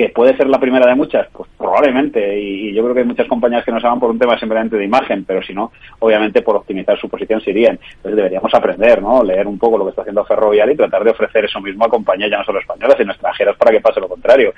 que puede ser la primera de muchas, pues probablemente, y, yo creo que hay muchas compañías que nos llaman por un tema simplemente de imagen, pero si no, obviamente por optimizar su posición se irían. Entonces deberíamos aprender, ¿no? Leer un poco lo que está haciendo Ferrovial y tratar de ofrecer eso mismo a compañías ya no solo españolas, sino extranjeras para que pase lo contrario.